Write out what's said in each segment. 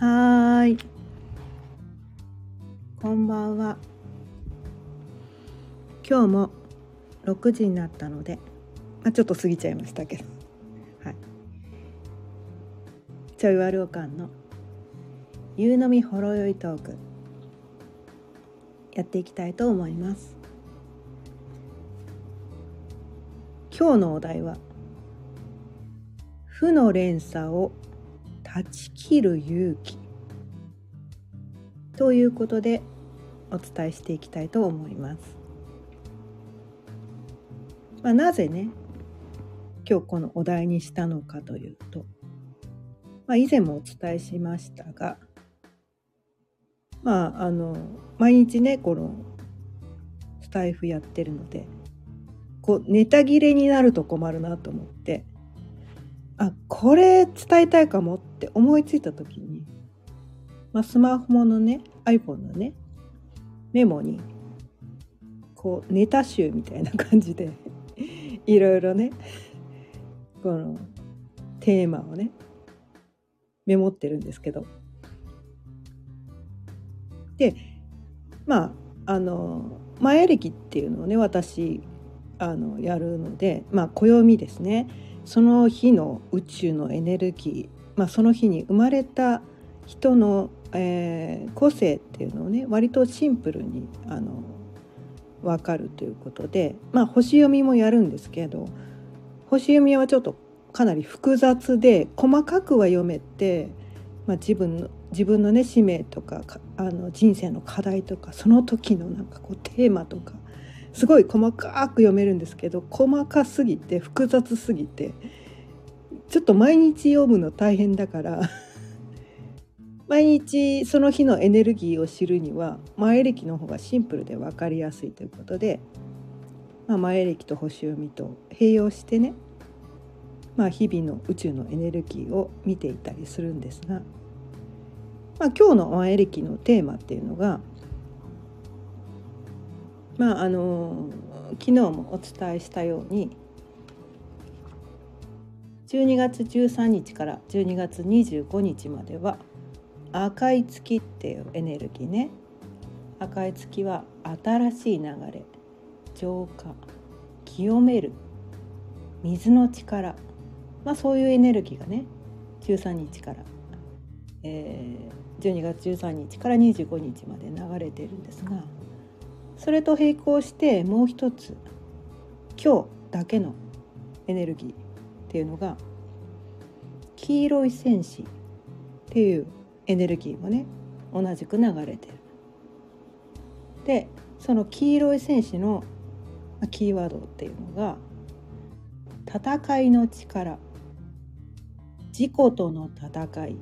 はい。こんばんは。今日も6時になったので、まあ、ちょっと過ぎちゃいましたけど。はい。ちょいわるおかんの。夕飲みほろ酔いトーク。やっていきたいと思います。今日のお題は。負の連鎖を断ち切る勇気ということでお伝えしていきたいと思います。まあ、なぜね今日このお題にしたのかというと、まあ、以前もお伝えしましたがまああの毎日ねこのスタイフやってるのでこうネタ切れになると困るなと思ってあこれ伝えたいかもって思いついた時に、まあ、スマホのね iPhone のねメモにこうネタ集みたいな感じで いろいろねこのテーマをねメモってるんですけど。でまああの前歴っていうのをね私あのやるのでまあ暦ですね。その日の宇宙のエネルギー、まあ、その日に生まれた人の、えー、個性っていうのをね割とシンプルにあの分かるということで、まあ、星読みもやるんですけど星読みはちょっとかなり複雑で細かくは読めて、まあ、自分の自分のね使命とかあの人生の課題とかその時のなんかこうテーマとかすごい細かく読めるんですけど細かすぎて複雑すぎてちょっと毎日読むの大変だから 毎日その日のエネルギーを知るには前歴の方がシンプルで分かりやすいということで、まあ、前歴と星読みと併用してね、まあ、日々の宇宙のエネルギーを見ていたりするんですが、まあ、今日の前歴のテーマっていうのがまああの昨日もお伝えしたように12月13日から12月25日までは赤い月っていうエネルギーね。赤い月は新しい流れ浄化清める水の力。まあそういうエネルギーがね13日から、えー、12月13日から25日まで流れているんですがそれと並行してもう一つ今日だけのエネルギーっていうのが黄色い戦士っていうエネルギーもね同じく流れてる。でその黄色い戦士のキーワードっていうのが戦いの力自己との戦い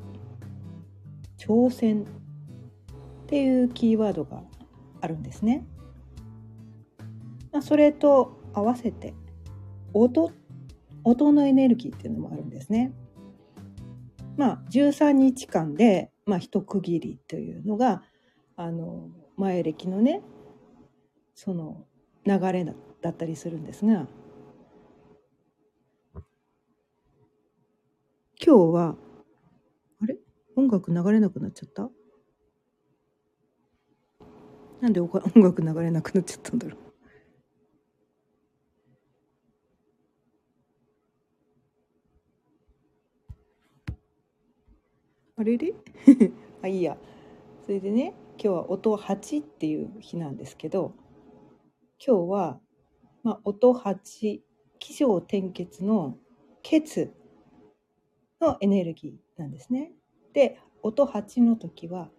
挑戦っていうキーワードがあるんですね。それと合わせて音音のエネルギーっていうのもあるんですね。まあ13日間で、まあ、一区切りというのがあの前歴のねその流れだったりするんですが今日はあれ？音楽流れなくなっちゃった？なんで 音楽流れなくなっちゃったんだろう。あれれ？あいいやそれでね今日は音8っていう日なんですけど今日は、まあ、音8気象転結の血のエネルギーなんですね。で音8の時は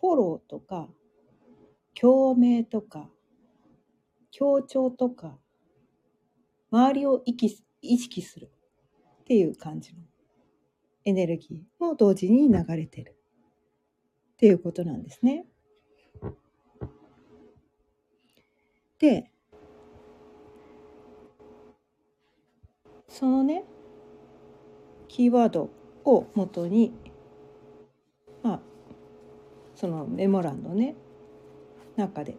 フォローとか共鳴とか協調とか周りを意識するっていう感じのエネルギーも同時に流れてるっていうことなんですね。でそのねキーワードをもとにまあそのメモ欄のね中で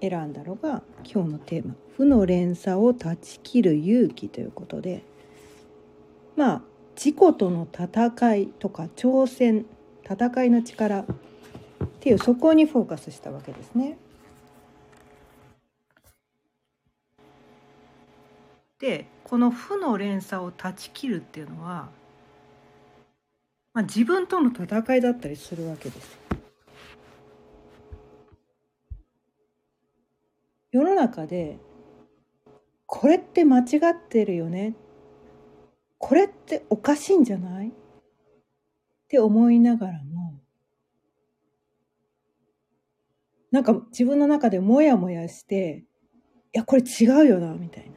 選んだのが今日のテーマ「負の連鎖を断ち切る勇気」ということでまあ自己との戦いとか挑戦戦いの力っていうそこにフォーカスしたわけですね。でこの負の連鎖を断ち切るっていうのは、まあ、自分との戦いだったりするわけです。世の中でこれって間違ってるよねこれっておかしいんじゃない？って思いながらもなんか自分の中でモヤモヤしていやこれ違うよなみたいな。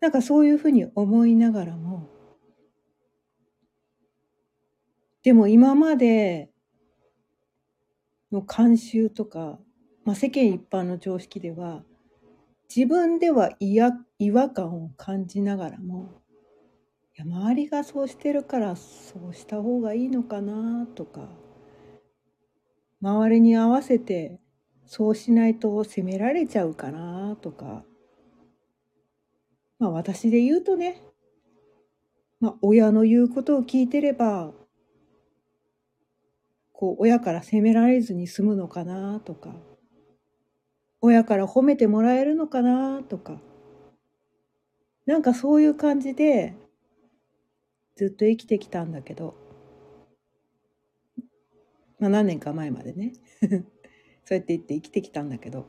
なんかそういうふうに思いながらもでも今までの慣習とかまあ、世間一般の常識では自分では嫌違和感を感じながらもいや周りがそうしてるからそうした方がいいのかなとか周りに合わせてそうしないと責められちゃうかなとかまあ私で言うとねまあ親の言うことを聞いてればこう親から責められずに済むのかなとか親から褒めてもらえるのかなとかなんかそういう感じでずっと生きてきたんだけど。まあ何年か前までね。そうやって言って生きてきたんだけど。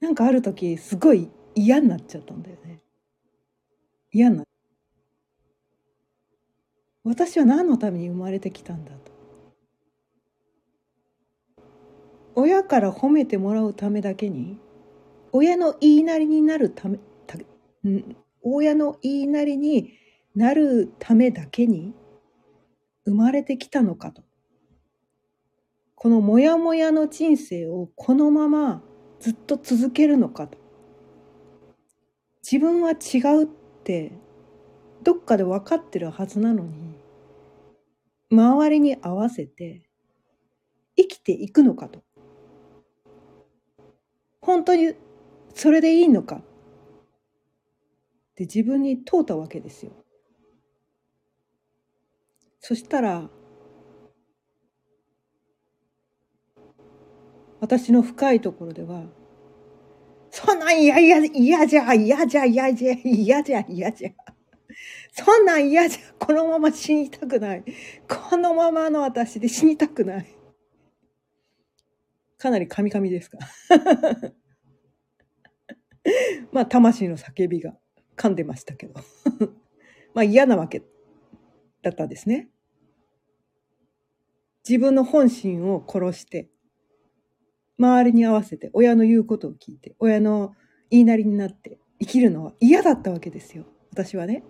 なんかある時すごい嫌になっちゃったんだよね。嫌な私は何のために生まれてきたんだと。親から褒めてもらうためだけに親の言いなりになるためた親の言いなりになるためだけに生まれてきたのかと。このモヤモヤの人生をこのままずっと続けるのかと。自分は違うってどっかで分かってるはずなのに周りに合わせて生きていくのかと。本当にそれでいいのか？って自分に問うたわけですよ。そしたら私の深いところではそんなん嫌嫌嫌じゃ嫌じゃ嫌じゃ嫌じゃ嫌じゃ。そんなん嫌じゃこのまま死にたくない。このままの私で死にたくない。かなりカミカミですか？まあ、魂の叫びが噛んでましたけど。まあ、嫌なわけだったんですね。自分の本心を殺して、周りに合わせて親の言うことを聞いて、親の言いなりになって生きるのは嫌だったわけですよ。私はね。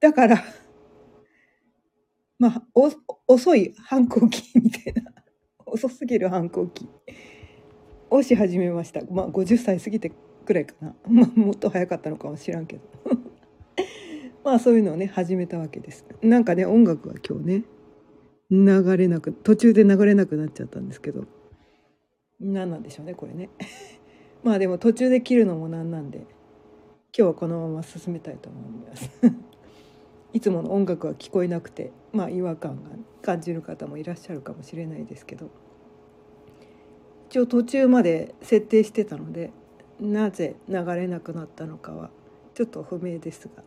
だから、まあ、お遅い反抗期みたいな遅すぎる反抗期。をし始めました。まあ50歳過ぎてくらいかな、もっと早かったのかもしらんけど。まあそういうのをね始めたわけです。なんかね音楽は今日ね流れなく途中で流れなくなっちゃったんですけど。何なんでしょうねこれね。まあでも途中で切るのもなんなんで今日はこのまま進めたいと思います。いつもの音楽は聞こえなくてまあ違和感が感じる方もいらっしゃるかもしれないですけど。一応途中まで設定してたのでなぜ流れなくなったのかはちょっと不明ですが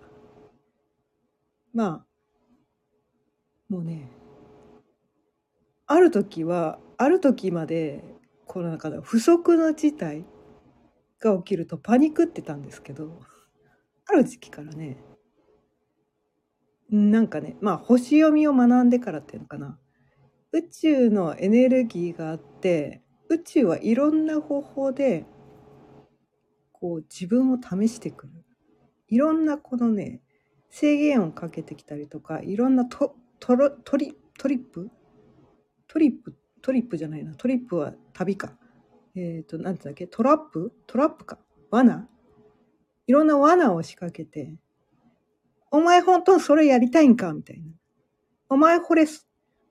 まあもうねある時はある時までこの中で不測の事態が起きるとパニックってたんですけどある時期からねなんかね、まあ星読みを学んでからっていうのかな。宇宙のエネルギーがあって、宇宙はいろんな方法で、こう自分を試してくる。いろんなこのね、制限をかけてきたりとか、いろんなトトロトリトリップ？トリップ？トリップじゃないな。トリップは旅か。えっ、ー、と、なんてだっけ？トラップ？トラップか。罠？いろんな罠を仕掛けて、お前本当にそれやりたいんか？みたいな。お前これ、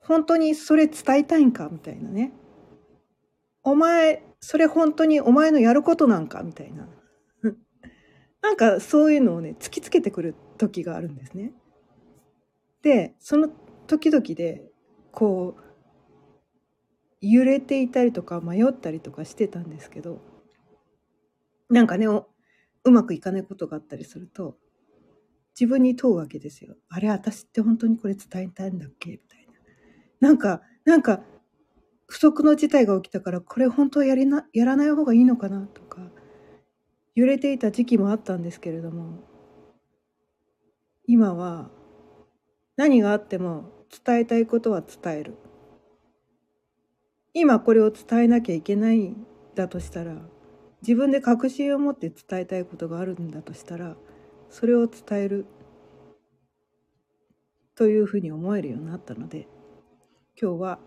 本当にそれ伝えたいんか？みたいなね。お前、それ本当にお前のやることなんか？みたいな。なんかそういうのをね突きつけてくる時があるんですね。でその時々でこう揺れていたりとか迷ったりとかしてたんですけどなんかねうまくいかないことがあったりすると自分に問うわけですよ。あれ私って本当にこれ伝えたいんだっけ？みたいな。なんかなんか不測の事態が起きたからこれ本当はやりなやらない方がいいのかなとか揺れていた時期もあったんですけれども今は何があっても伝えたいことは伝える。今これを伝えなきゃいけないんだとしたら自分で確信を持って伝えたいことがあるんだとしたらそれを伝える。というふうに思えるようになったので今日は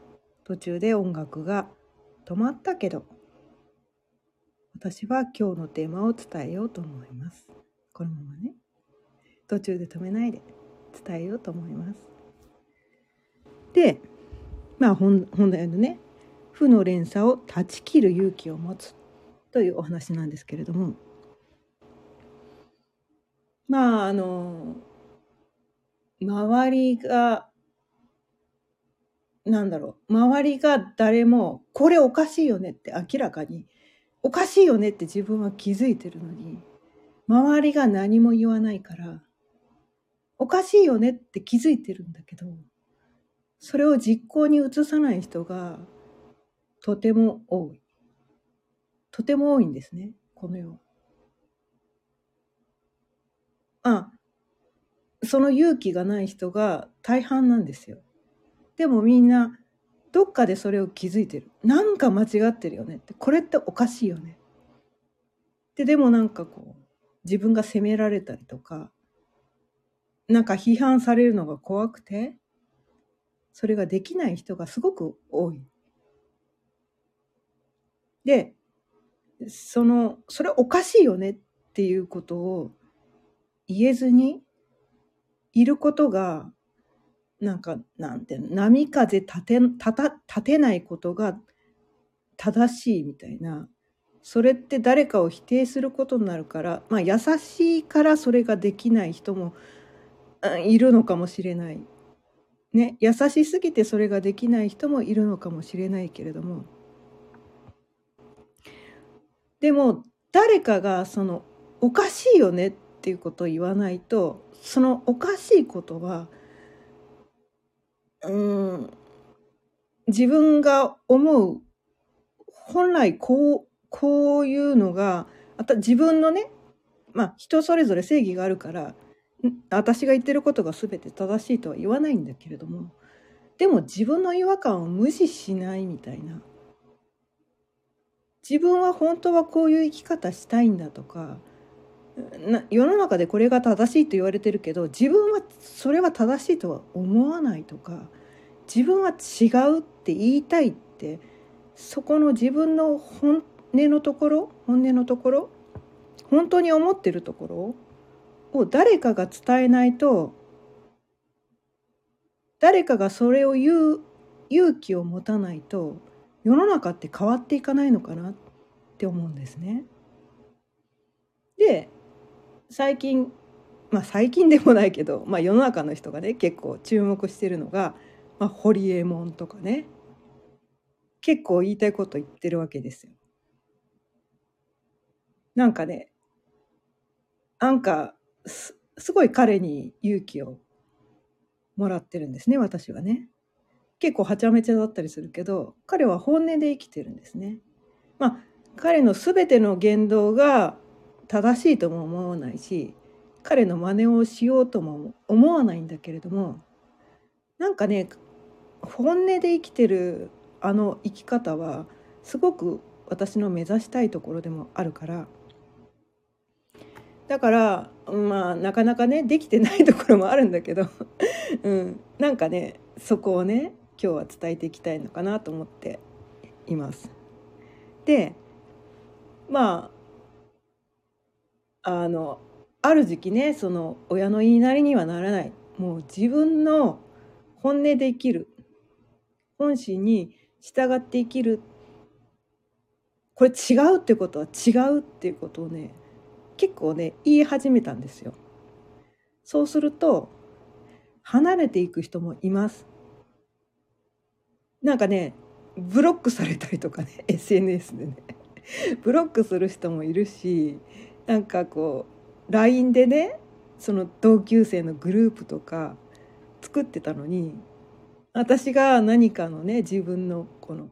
途中で音楽が止まったけど私は今日のテーマを伝えようと思います。このままね。途中で止めないで伝えようと思います。でまあ本本題のね負の連鎖を断ち切る勇気を持つというお話なんですけれども。まああの周りがなんだろう周りが誰もこれおかしいよねって明らかにおかしいよねって自分は気づいてるのに周りが何も言わないからおかしいよねって気づいてるんだけどそれを実行に移さない人がとても多いとても多いんですねこの世は。あその勇気がない人が大半なんですよ。でもみんなどっかでそれを気づいてる。なんか間違ってるよねって。これっておかしいよね。で、でもなんかこう、自分が責められたりとか、なんか批判されるのが怖くて、それができない人がすごく多い。で、その、それおかしいよねっていうことを言えずにいることがなんか、なんて波風立て、立た、立てないことが正しいみたいな。それって誰かを否定することになるから、まあ優しいからそれができない人もいるのかもしれない。ね、優しすぎてそれができない人もいるのかもしれないけれども。でも誰かがそのおかしいよねっていうことを言わないとそのおかしいことはうん。自分が思う本来こうこういうのがあた自分のねまあ人それぞれ正義があるから私が言ってることが全て正しいとは言わないんだけれどもでも自分の違和感を無視しないみたいな。自分は本当はこういう生き方したいんだとか世の中でこれが正しいと言われてるけど自分はそれは正しいとは思わないとか自分は違うって言いたいってそこの自分の本音のところ本音のところ本当に思ってるところを誰かが伝えないと誰かがそれを言う勇気を持たないと世の中って変わっていかないのかなって思うんですね。で最近まあ最近でもないけど、まあ、世の中の人がね結構注目してるのが、まあ、ホリエモンとかね結構言いたいこと言ってるわけですよ。なんかねなんかすすごい彼に勇気をもらってるんですね私はね。結構はちゃめちゃだったりするけど彼は本音で生きてるんですね。まあ彼の全ての言動が正しいとも思わないし彼の真似をしようとも思わないんだけれどもなんかね本音で生きてるあの生き方はすごく私の目指したいところでもあるからだからまあなかなかねできてないところもあるんだけど、うん、なんかねそこをね今日は伝えていきたいのかなと思っています。でまああのある時期ねその親の言いなりにはならないもう自分の本音で生きる本心に従って生きるこれ違うってことは違うっていうことをね結構ね言い始めたんですよ。そうすると離れていく人もいます。なんかねブロックされたりとかね SNS でねブロックする人もいるしなんかこう LINE でねその同級生のグループとか作ってたのに私が何かのね自分のこの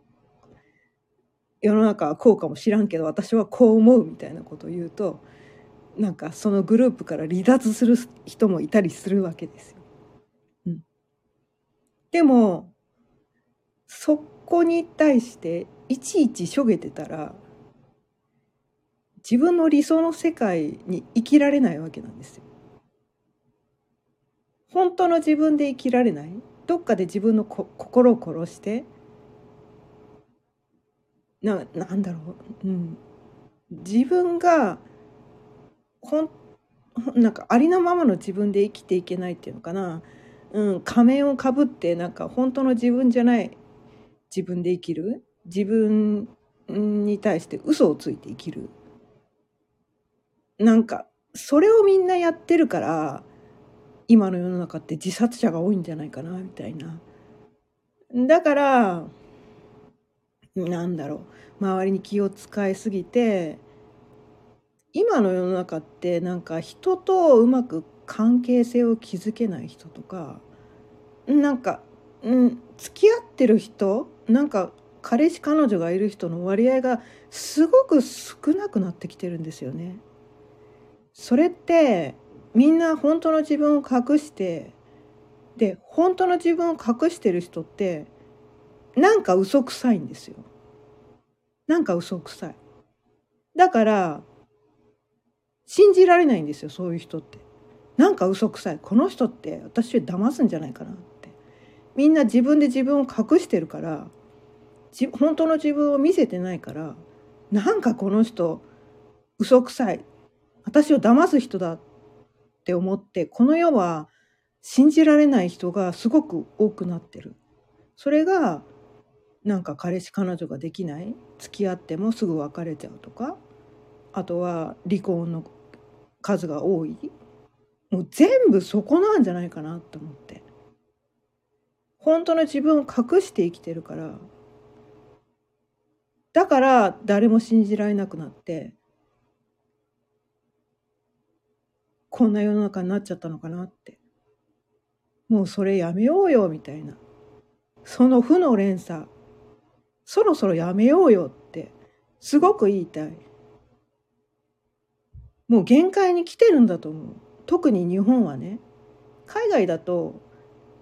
世の中はこうかもしらんけど私はこう思うみたいなことを言うとなんかそのグループから離脱する人もいたりするわけですよ。うん、でもそこに対していちいちしょげてたら自分の理想の世界に生きられないわけなんですよ。本当の自分で生きられない？どっかで自分の心を殺して？ななんだろう、うん、自分がほんなんかありのままの自分で生きていけないっていうのかな、うん、仮面をかぶってなんか本当の自分じゃない自分で生きる？自分に対して嘘をついて生きる？なんかそれをみんなやってるから今の世の中って自殺者が多いんじゃないかなみたいなだからなんだろう周りに気を使いすぎて今の世の中ってなんか人とうまく関係性を築けない人とかなんか、うん、付き合ってる人なんか彼氏彼女がいる人の割合がすごく少なくなってきてるんですよね。それってみんな本当の自分を隠してで本当の自分を隠してる人ってなんか嘘くさいんですよ。なんか嘘くさい。だから信じられないんですよそういう人って。なんか嘘くさいこの人って私を騙すんじゃないかなってみんな自分で自分を隠してるから本当の自分を見せてないからなんかこの人嘘くさい私を騙す人だって思ってこの世は信じられない人がすごく多くなってる。それがなんか彼氏彼女ができない。付き合ってもすぐ別れちゃうとか。あとは離婚の数が多い。もう全部そこなんじゃないかなと思って。本当の自分を隠して生きてるから。だから誰も信じられなくなって。こんな世の中になっちゃったのかなってもうそれやめようよみたいなその負の連鎖そろそろやめようよってすごく言いたい。もう限界に来てるんだと思う。特に日本はね。海外だと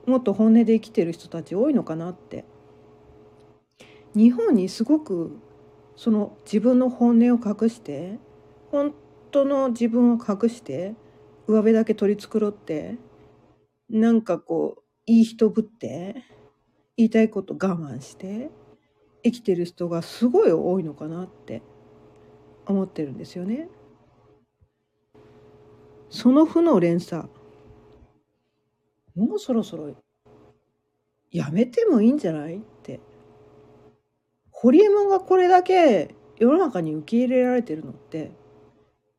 もっと本音で生きてる人たち多いのかなって。日本にすごくその自分の本音を隠して本当の自分を隠して上辺だけ取り繕ってなんかこういい人ぶって言いたいこと我慢して生きてる人がすごい多いのかなって思ってるんですよね。その負の連鎖もうそろそろやめてもいいんじゃないってホリエモンがこれだけ世の中に受け入れられてるのって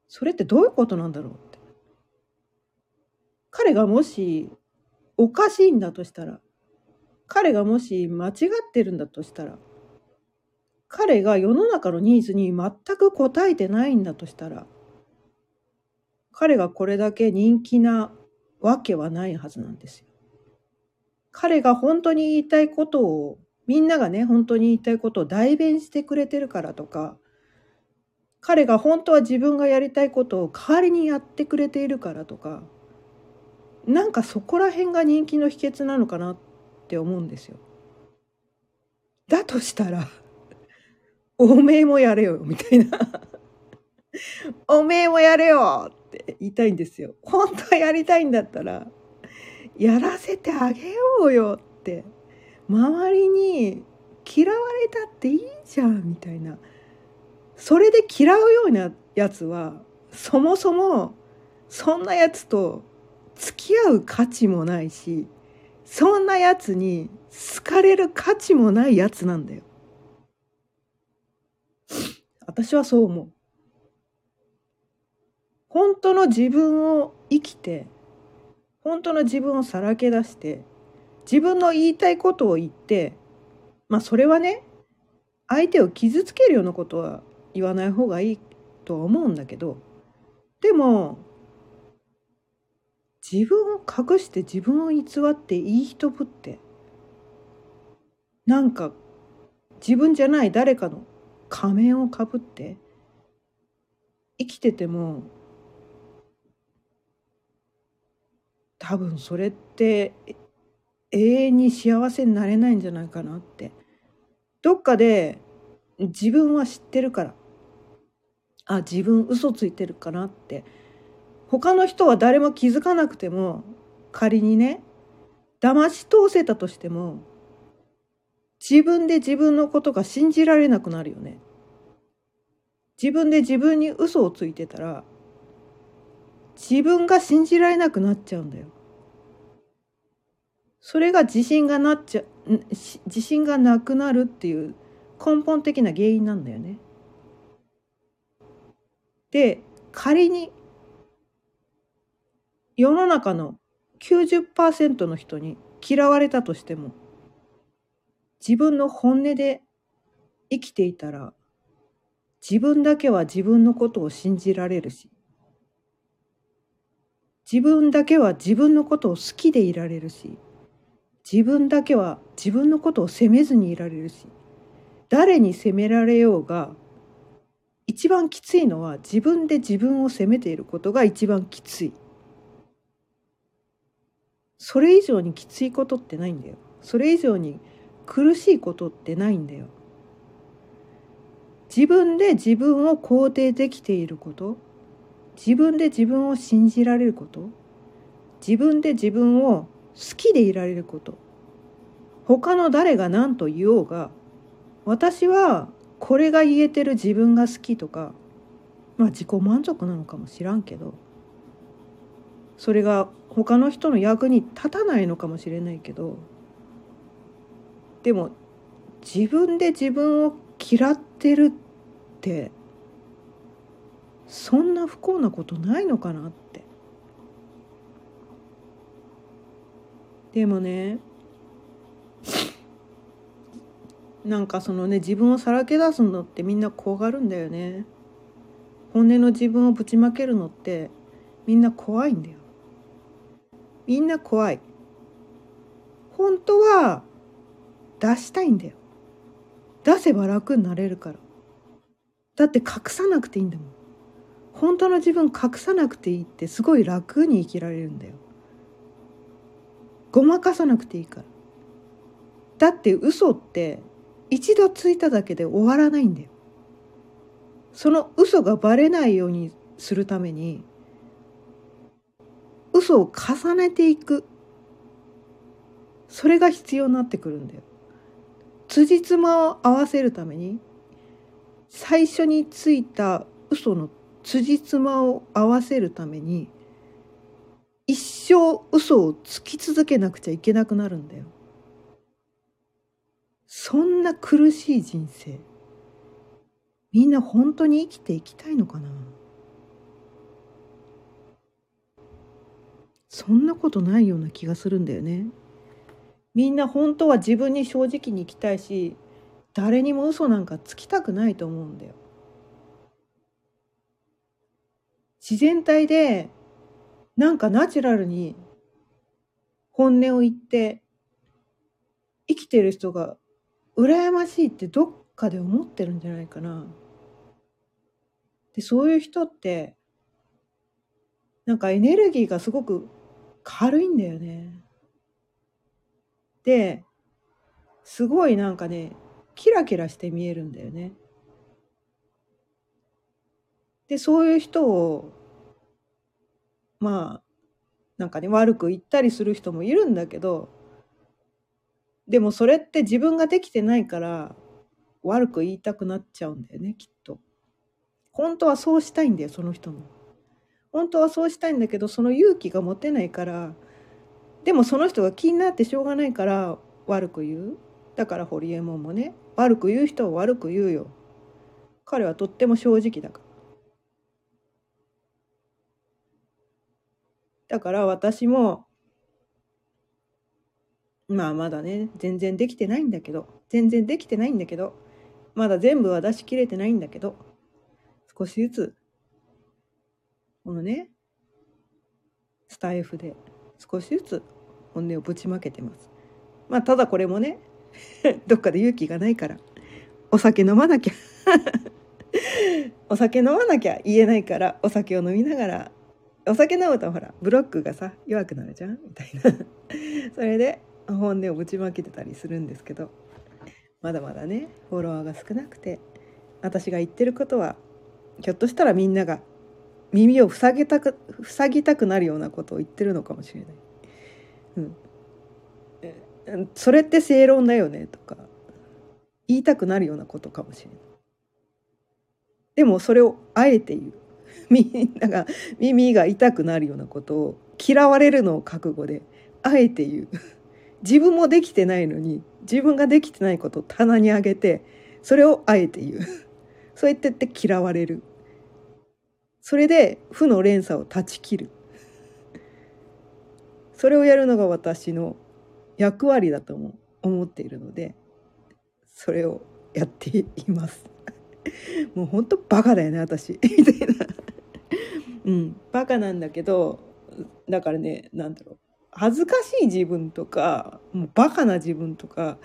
それってどういうことなんだろうって彼がもしおかしいんだとしたら彼がもし間違ってるんだとしたら彼が世の中のニーズに全く応えてないんだとしたら、彼がこれだけ人気なわけはないはずなんですよ。彼が本当に言いたいことを、みんながね、本当に言いたいことを代弁してくれてるからとか、彼が本当は自分がやりたいことを代わりにやってくれているからとか、なんかそこら辺が人気の秘訣なのかなって思うんですよ。だとしたら おめえもやれよ、みたいな。おめえもやれよって言いたいんですよ。本当はやりたいんだったら、やらせてあげようよって。周りに嫌われたっていいじゃん、みたいな。それで嫌うようなやつは、そもそも、そんなやつと付き合う価値もないし、そんなやつに好かれる価値もないやつなんだよ。私はそう思う。本当の自分を生きて本当の自分をさらけ出して自分の言いたいことを言ってまあそれはね相手を傷つけるようなことは言わない方がいいとは思うんだけどでも自分を隠して自分を偽っていい人ぶってなんか自分じゃない誰かの仮面をかぶって生きてても多分それって永遠に幸せになれないんじゃないかなって。どっかで自分は知ってるから。あ自分嘘ついてるかなって。他の人は誰も気づかなくても仮にね騙し通せたとしても自分で自分のことが信じられなくなるよね。自分で自分に嘘をついてたら自分が信じられなくなっちゃうんだよ。それが自信がなっちゃ自信がなくなるっていう根本的な原因なんだよね。で仮に世の中の90%の人に嫌われたとしても自分の本音で生きていたら自分だけは自分のことを信じられるし自分だけは自分のことを好きでいられるし自分だけは自分のことを責めずにいられるし誰に責められようが一番きついのは自分で自分を責めていることが一番きつい。それ以上にきついことってないんだよ。それ以上に苦しいことってないんだよ。自分で自分を肯定できていること自分で自分を信じられること自分で自分を好きでいられること他の誰が何と言おうが私はこれが言えてる自分が好きとかまあ自己満足なのかもしらんけどそれが他の人の役に立たないのかもしれないけどでも自分で自分を嫌ってるってそんな不幸なことないのかなって。でもねなんかそのね自分をさらけ出すのってみんな怖がるんだよね。本音の自分をぶちまけるのってみんな怖いんだよ。みんな怖い。本当は出したいんだよ。出せば楽になれるから。だって隠さなくていいんだもん。本当の自分隠さなくていいってすごい楽に生きられるんだよ。ごまかさなくていいから。だって嘘って一度ついただけで終わらないんだよ。その嘘がバレないようにするために嘘を重ねていく。それが必要になってくるんだよ。辻褄を合わせるために最初についた嘘の辻褄を合わせるために一生嘘をつき続けなくちゃいけなくなるんだよ。そんな苦しい人生みんな本当に生きていきたいのかな？そんなことないような気がするんだよねみんな本当は自分に正直に生きたいし誰にも嘘なんかつきたくないと思うんだよ自然体でなんかナチュラルに本音を言って生きてる人が羨ましいってどっかで思ってるんじゃないかな。でそういう人ってなんかエネルギーがすごく軽いんだよね。ですごいなんかねキラキラして見えるんだよね。でそういう人をまあなんかね悪く言ったりする人もいるんだけどでもそれって自分ができてないから悪く言いたくなっちゃうんだよねきっと。本当はそうしたいんだよその人も。本当はそうしたいんだけどその勇気が持てないからでもその人が気になってしょうがないから悪く言う。だからホリエモンもね悪く言う人は悪く言うよ。彼はとっても正直だから。だから私もまあまだね全然できてないんだけど全然できてないんだけどまだ全部は出し切れてないんだけど少しずつこのねスタイフで少しずつ本音をぶちまけてます。まあただこれもね どっかで勇気がないからお酒飲まなきゃ お酒飲まなきゃ言えないからお酒を飲みながらお酒飲むとほらブロックがさ弱くなるじゃん？みたいな。それで本音をぶちまけてたりするんですけどまだまだねフォロワーが少なくて私が言ってることはひょっとしたらみんなが耳を塞ぎたく塞ぎたくなるようなことを言ってるのかもしれない。うん、それって正論だよねとか言いたくなるようなことかもしれない。でもそれをあえて言う。みんなが耳が痛くなるようなことを嫌われるのを覚悟であえて言う。自分もできてないのに自分ができてないことを棚に上げてそれをあえて言う。そうやってって嫌われる。それで負の連鎖を断ち切る。それをやるのが私の役割だと思っているのでそれをやっています。もうほんとバカだよね私。みたいな。うん。バカなんだけどだからね何だろう。恥ずかしい自分とかもうバカな自分とか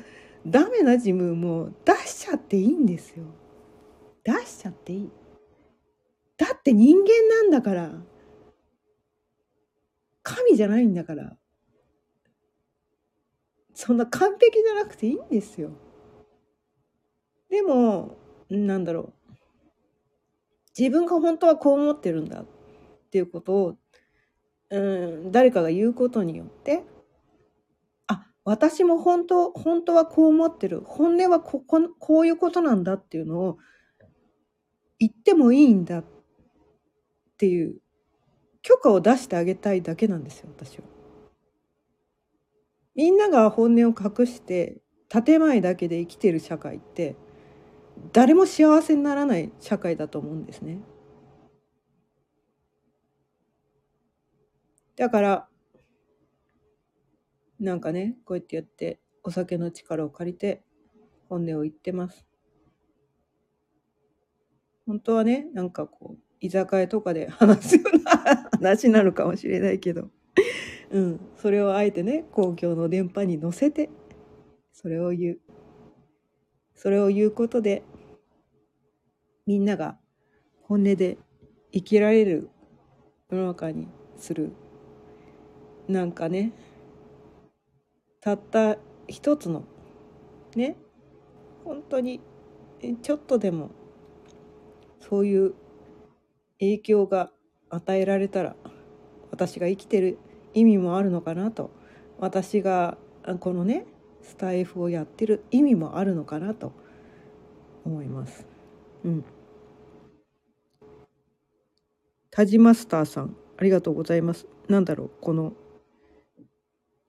ダメな自分も出しちゃっていいんですよ。出しちゃっていい。って人間なんだから。神じゃないんだから。そんな完璧じゃなくていいんですよ。でもなんだろう。自分が本当はこう思ってるんだっていうことを、うん、誰かが言うことによってあ私も本当本当はこう思ってる。本音はこここういうことなんだっていうのを言ってもいいんだっていう許可を出してあげたいだけなんですよ私は。みんなが本音を隠して建前だけで生きてる社会って誰も幸せにならない社会だと思うんですね。だからなんかねこうやってやってお酒の力を借りて本音を言ってます。本当はねなんかこう居酒屋とかで話すような話なのかもしれないけど。うん、それをあえてね公共の電波に乗せてそれを言う。それを言うことでみんなが本音で生きられる世の中にする。なんかねたった一つのね本当にちょっとでもそういう影響が与えられたら私が生きてる意味もあるのかなと私がこのねスタイフをやってる意味もあるのかなと思います。うん。タジマスターさんありがとうございます。なんだろうこの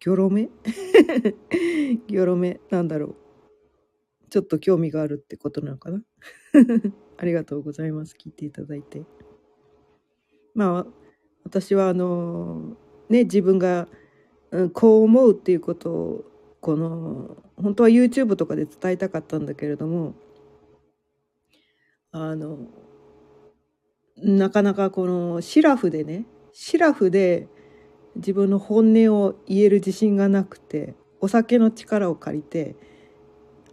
ギョロメ ギョロメなんだろうちょっと興味があるってことなのかな？ありがとうございます。聞いていただいて。まあ私はあのね、自分が、こう思うっていうことをこの本当は YouTube とかで伝えたかったんだけれどもあのなかなかこのシラフでねシラフで自分の本音を言える自信がなくてお酒の力を借りて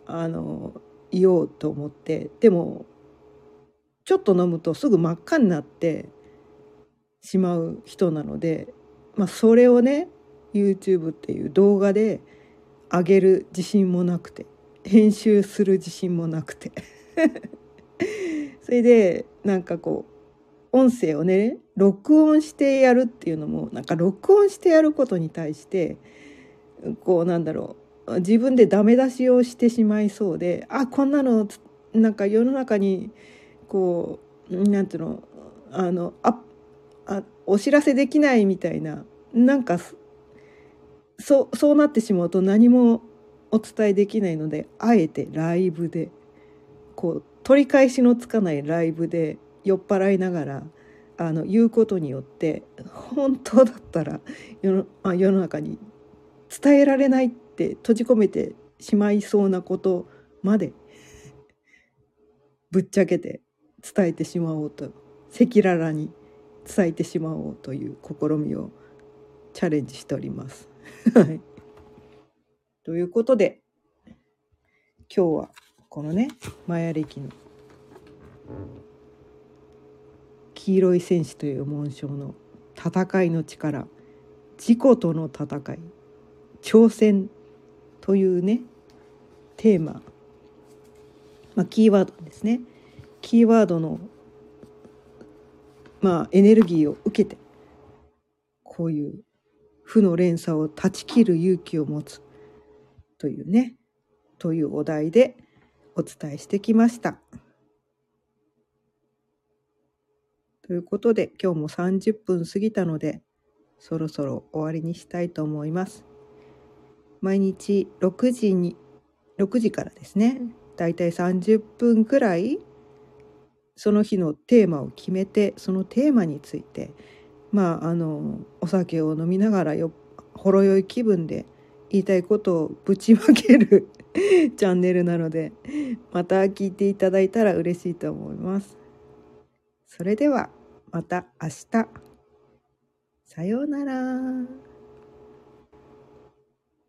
あの言おうと思ってでもちょっと飲むとすぐ真っ赤になってしまう人なのでまあ、それをね YouTube っていう動画で上げる自信もなくて編集する自信もなくて。それでなんかこう音声をね録音してやるっていうのもなんか録音してやることに対してこうなんだろう自分でダメ出しをしてしまいそうであこんなのなんか世の中にこうなんていうのあのああお知らせできないみたいななんかそそうなってしまうと何もお伝えできないのであえてライブでこう取り返しのつかないライブで酔っ払いながらあの言うことによって本当だったら世のあ世の中に伝えられないって閉じ込めてしまいそうなことまでぶっちゃけて伝えてしまおうと赤裸々に伝えてしまおうという試みをチャレンジしております。ということで今日はこのねマヤ暦の黄色い戦士という紋章の戦いの力自己との戦い挑戦というねテーマ、まあ、キーワードですね。キーワードのまあエネルギーを受けてこういう負の連鎖を断ち切る勇気を持つというねというお題でお伝えしてきました。ということで今日も30分過ぎたのでそろそろ終わりにしたいと思います。毎日6時に6時からですねだいたい30分くらいその日のテーマを決めてそのテーマについてまああのお酒を飲みながらよほろ酔い気分で言いたいことをぶちまける チャンネルなのでまた聞いていただいたら嬉しいと思います。それではまた明日。さようなら。